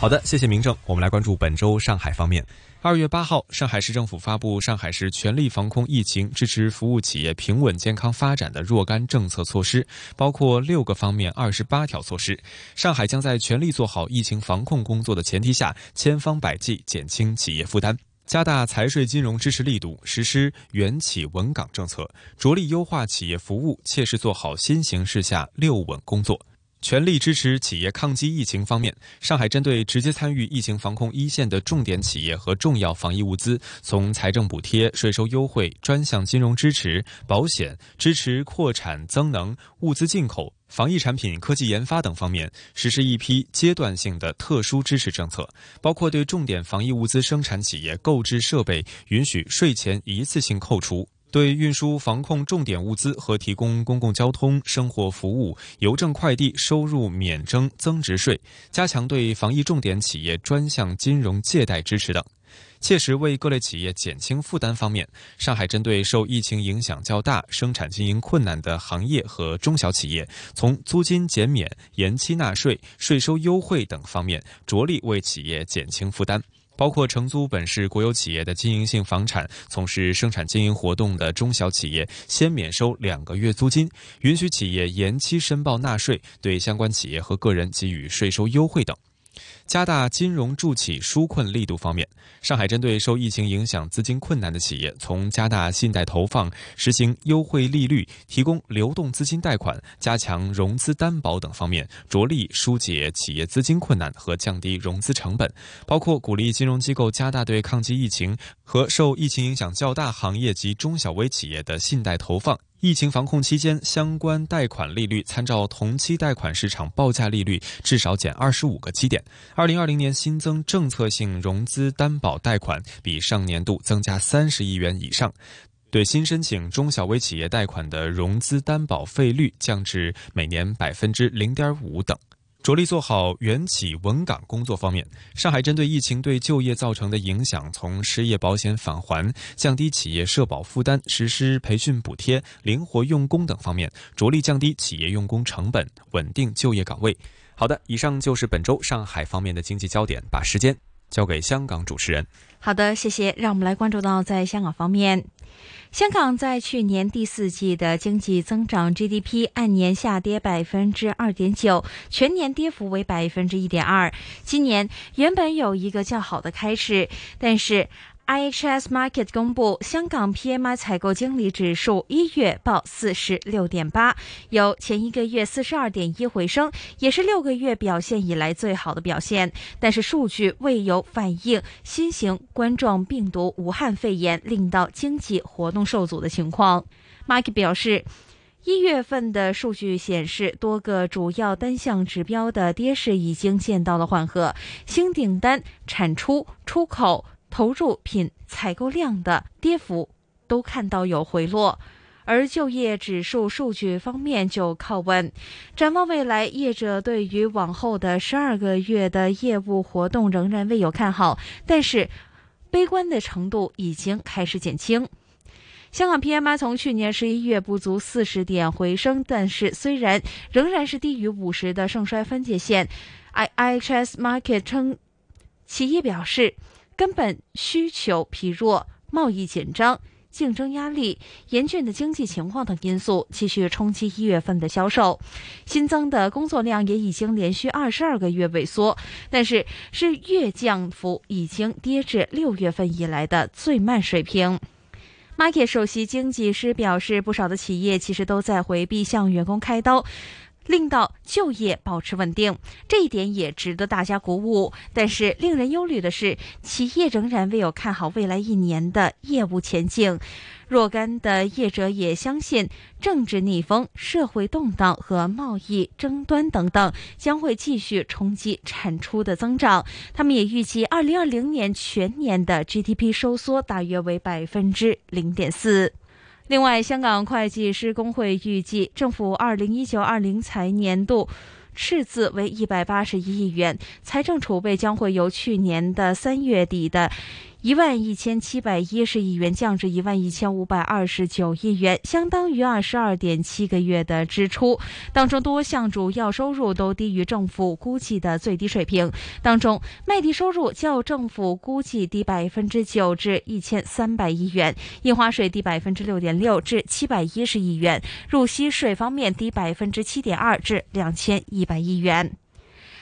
好的，谢谢明正。我们来关注本周上海方面。二月八号，上海市政府发布上海市全力防控疫情、支持服务企业平稳健康发展的若干政策措施，包括六个方面、二十八条措施。上海将在全力做好疫情防控工作的前提下，千方百计减轻企业负担，加大财税金融支持力度，实施援企稳岗政策，着力优化企业服务，切实做好新形势下六稳工作。全力支持企业抗击疫情方面，上海针对直接参与疫情防控一线的重点企业和重要防疫物资，从财政补贴、税收优惠、专项金融支持、保险支持扩产增能、物资进口、防疫产品科技研发等方面，实施一批阶段性的特殊支持政策，包括对重点防疫物资生产企业购置设备允许税前一次性扣除。对运输防控重点物资和提供公共交通、生活服务、邮政快递收入免征增值税，加强对防疫重点企业专项金融借贷支持等，切实为各类企业减轻负担方面，上海针对受疫情影响较大、生产经营困难的行业和中小企业，从租金减免、延期纳税、税收优惠等方面，着力为企业减轻负担。包括承租本市国有企业的经营性房产、从事生产经营活动的中小企业，先免收两个月租金，允许企业延期申报纳税，对相关企业和个人给予税收优惠等。加大金融助企纾困力度方面，上海针对受疫情影响资金困难的企业，从加大信贷投放、实行优惠利率、提供流动资金贷款、加强融资担保等方面，着力疏解企业资金困难和降低融资成本，包括鼓励金融机构加大对抗击疫情和受疫情影响较大行业及中小微企业的信贷投放。疫情防控期间，相关贷款利率参照同期贷款市场报价利率至少减二十五个基点。二零二零年新增政策性融资担保贷款比上年度增加三十亿元以上，对新申请中小微企业贷款的融资担保费率降至每年百分之零点五等。着力做好援企稳岗工作方面，上海针对疫情对就业造成的影响，从失业保险返还、降低企业社保负担、实施培训补贴、灵活用工等方面，着力降低企业用工成本，稳定就业岗位。好的，以上就是本周上海方面的经济焦点，把时间交给香港主持人。好的，谢谢。让我们来关注到在香港方面。香港在去年第四季的经济增长 GDP 按年下跌百分之二点九，全年跌幅为百分之一点二。今年原本有一个较好的开始，但是。IHS Market 公布，香港 PMI 采购经理指数一月报四十六点八，由前一个月四十二点一回升，也是六个月表现以来最好的表现。但是数据未有反映新型冠状病毒武汉肺炎令到经济活动受阻的情况。Market 表示，一月份的数据显示，多个主要单项指标的跌势已经见到了缓和，新订单、产出、出口。投入品采购量的跌幅都看到有回落，而就业指数数据方面就靠稳。展望未来，业者对于往后的十二个月的业务活动仍然未有看好，但是悲观的程度已经开始减轻。香港 PMI 从去年十一月不足四十点回升，但是虽然仍然是低于五十的盛衰分界线，IHS Market 称，企业表示。根本需求疲弱，贸易紧张，竞争压力、严峻的经济情况等因素，继续冲击一月份的销售。新增的工作量也已经连续二十二个月萎缩，但是是月降幅已经跌至六月份以来的最慢水平。Market 首席经济师表示，不少的企业其实都在回避向员工开刀。令到就业保持稳定，这一点也值得大家鼓舞。但是令人忧虑的是，企业仍然未有看好未来一年的业务前景。若干的业者也相信，政治逆风、社会动荡和贸易争端等等将会继续冲击产出的增长。他们也预计，二零二零年全年的 GDP 收缩大约为百分之零点四。另外，香港会计师工会预计，政府二零一九二零财年度赤字为一百八十一亿元，财政储备将会由去年的三月底的。一万一千七百一十亿元降至一万一千五百二十九亿元，相当于二十二点七个月的支出。当中多项主要收入都低于政府估计的最低水平。当中，卖地收入较政府估计低百分之九至一千三百亿元，印花税低百分之六点六至七百一十亿元，入息税方面低百分之七点二至两千一百亿元。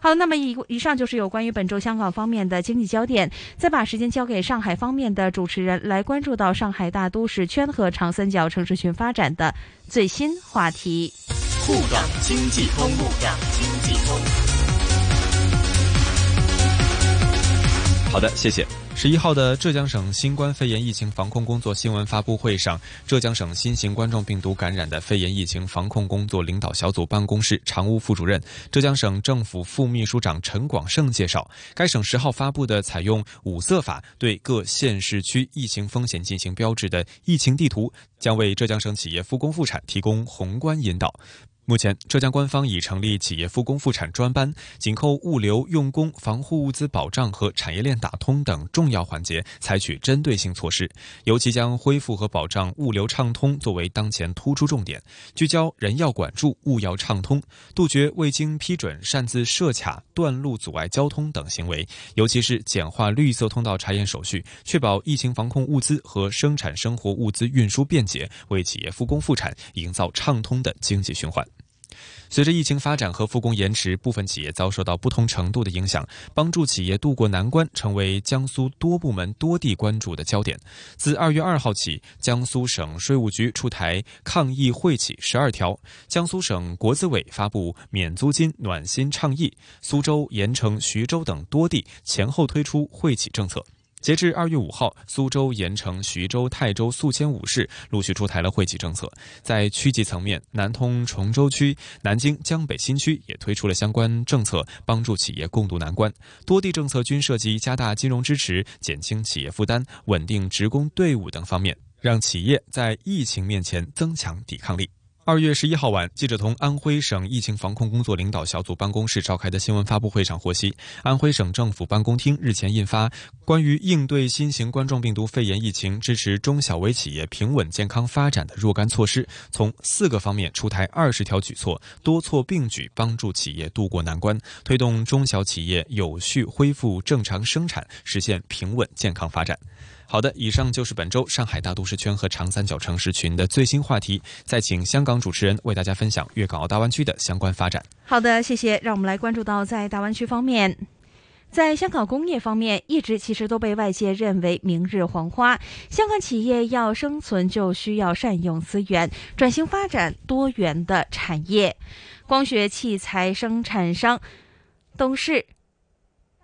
好，那么以以上就是有关于本周香港方面的经济焦点。再把时间交给上海方面的主持人，来关注到上海大都市圈和长三角城市群发展的最新话题。沪港经济通，沪港经济通。好的，谢谢。十一号的浙江省新冠肺炎疫情防控工作新闻发布会上，浙江省新型冠状病毒感染的肺炎疫情防控工作领导小组办公室常务副主任、浙江省政府副秘书长陈广胜介绍，该省十号发布的采用五色法对各县市区疫情风险进行标志的疫情地图，将为浙江省企业复工复产提供宏观引导。目前，浙江官方已成立企业复工复产专班，紧扣物流、用工、防护物资保障和产业链打通等重要环节，采取针对性措施，尤其将恢复和保障物流畅通作为当前突出重点，聚焦人要管住、物要畅通，杜绝未经批准擅自设卡、断路阻碍交通等行为，尤其是简化绿色通道查验手续，确保疫情防控物资和生产生活物资运输便捷，为企业复工复产营造畅通的经济循环。随着疫情发展和复工延迟，部分企业遭受到不同程度的影响。帮助企业渡过难关，成为江苏多部门多地关注的焦点。自二月二号起，江苏省税务局出台抗疫惠企十二条，江苏省国资委发布免租金暖心倡议，苏州、盐城、徐州等多地前后推出惠企政策。截至二月五号，苏州、盐城、徐州、泰州、宿迁五市陆续出台了惠企政策。在区级层面，南通崇州区、南京江北新区也推出了相关政策，帮助企业共度难关。多地政策均涉及加大金融支持、减轻企业负担、稳定职工队伍等方面，让企业在疫情面前增强抵抗力。二月十一号晚，记者从安徽省疫情防控工作领导小组办公室召开的新闻发布会上获悉，安徽省政府办公厅日前印发《关于应对新型冠状病毒肺炎疫情支持中小微企业平稳健康发展的若干措施》，从四个方面出台二十条举措，多措并举，帮助企业渡过难关，推动中小企业有序恢复正常生产，实现平稳健康发展。好的，以上就是本周上海大都市圈和长三角城市群的最新话题。再请香港主持人为大家分享粤港澳大湾区的相关发展。好的，谢谢。让我们来关注到在大湾区方面，在香港工业方面，一直其实都被外界认为明日黄花。香港企业要生存，就需要善用资源，转型发展多元的产业。光学器材生产商董事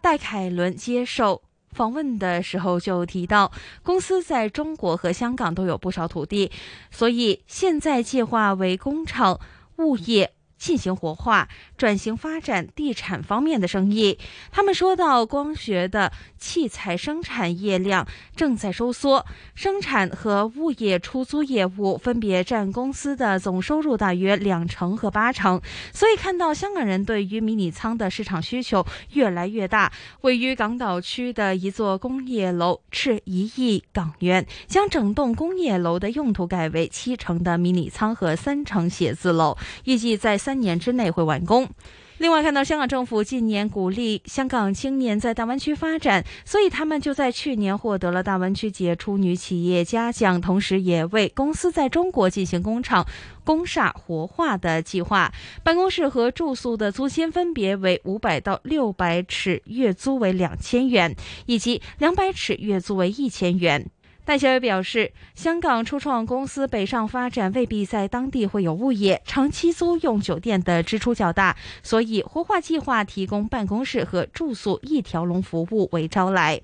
戴凯伦接受。访问的时候就提到，公司在中国和香港都有不少土地，所以现在计划为工厂物业。进行活化、转型发展地产方面的生意。他们说到，光学的器材生产业量正在收缩，生产和物业出租业务分别占公司的总收入大约两成和八成。所以，看到香港人对于迷你仓的市场需求越来越大。位于港岛区的一座工业楼斥一亿港元，将整栋工业楼的用途改为七成的迷你仓和三成写字楼，预计在。三年之内会完工。另外，看到香港政府近年鼓励香港青年在大湾区发展，所以他们就在去年获得了大湾区杰出女企业家奖，同时也为公司在中国进行工厂工厦活化的计划。办公室和住宿的租金分别为五百到六百尺，月租为两千元，以及两百尺月租为一千元。戴小伟表示，香港初创公司北上发展未必在当地会有物业，长期租用酒店的支出较大，所以活化计划提供办公室和住宿一条龙服务为招来。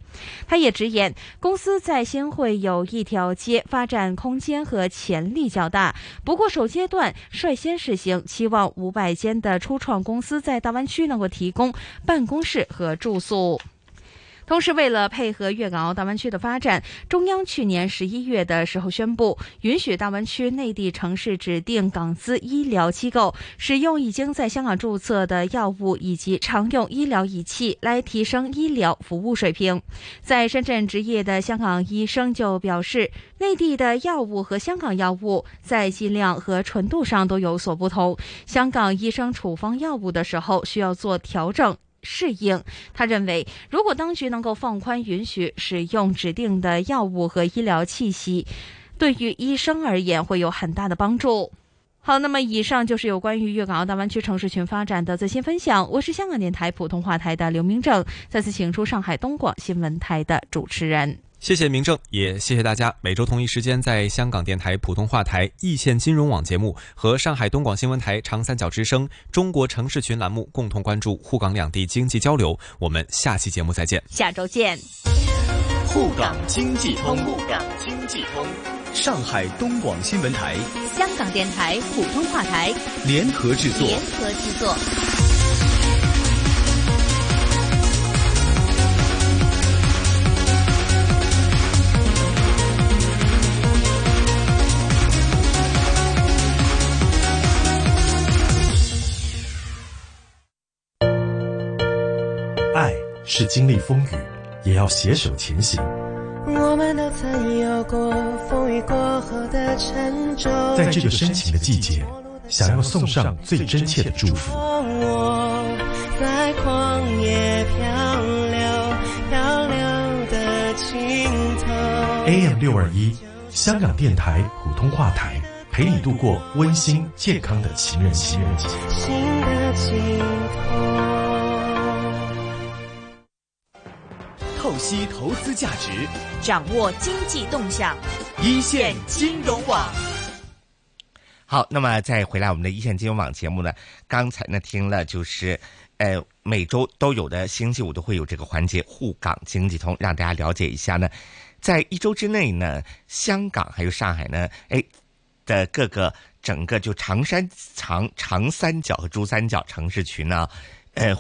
他也直言，公司在新会有一条街，发展空间和潜力较大。不过首阶段率先试行，期望五百间的初创公司在大湾区能够提供办公室和住宿。同时，为了配合粤港澳大湾区的发展，中央去年十一月的时候宣布，允许大湾区内地城市指定港资医疗机构使用已经在香港注册的药物以及常用医疗仪器，来提升医疗服务水平。在深圳执业的香港医生就表示，内地的药物和香港药物在剂量和纯度上都有所不同，香港医生处方药物的时候需要做调整。适应，他认为，如果当局能够放宽允许使用指定的药物和医疗器械，对于医生而言会有很大的帮助。好，那么以上就是有关于粤港澳大湾区城市群发展的最新分享。我是香港电台普通话台的刘明正，再次请出上海东广新闻台的主持人。谢谢明正，也谢谢大家。每周同一时间，在香港电台普通话台、易线金融网节目和上海东广新闻台长三角之声中国城市群栏目共同关注沪港两地经济交流。我们下期节目再见，下周见。沪港经济通，沪港经济通，上海东广新闻台、香港电台普通话台联合制作，联合制作。是经历风雨，也要携手前行。我们都曾有过风雨过后的沉重。在这个深情的季节，想要送上最真切的祝福。我在旷野漂流，漂流的尽头。AM 六二一，香港电台普通话台，陪你度过温馨健康的情人节。析投资价值，掌握经济动向，一线金融网。好，那么再回来我们的一线金融网节目呢？刚才呢听了就是，呃，每周都有的星期五都会有这个环节沪港经济通，让大家了解一下呢，在一周之内呢，香港还有上海呢，哎的各个整个就长山长长三角和珠三角城市群呢，呃。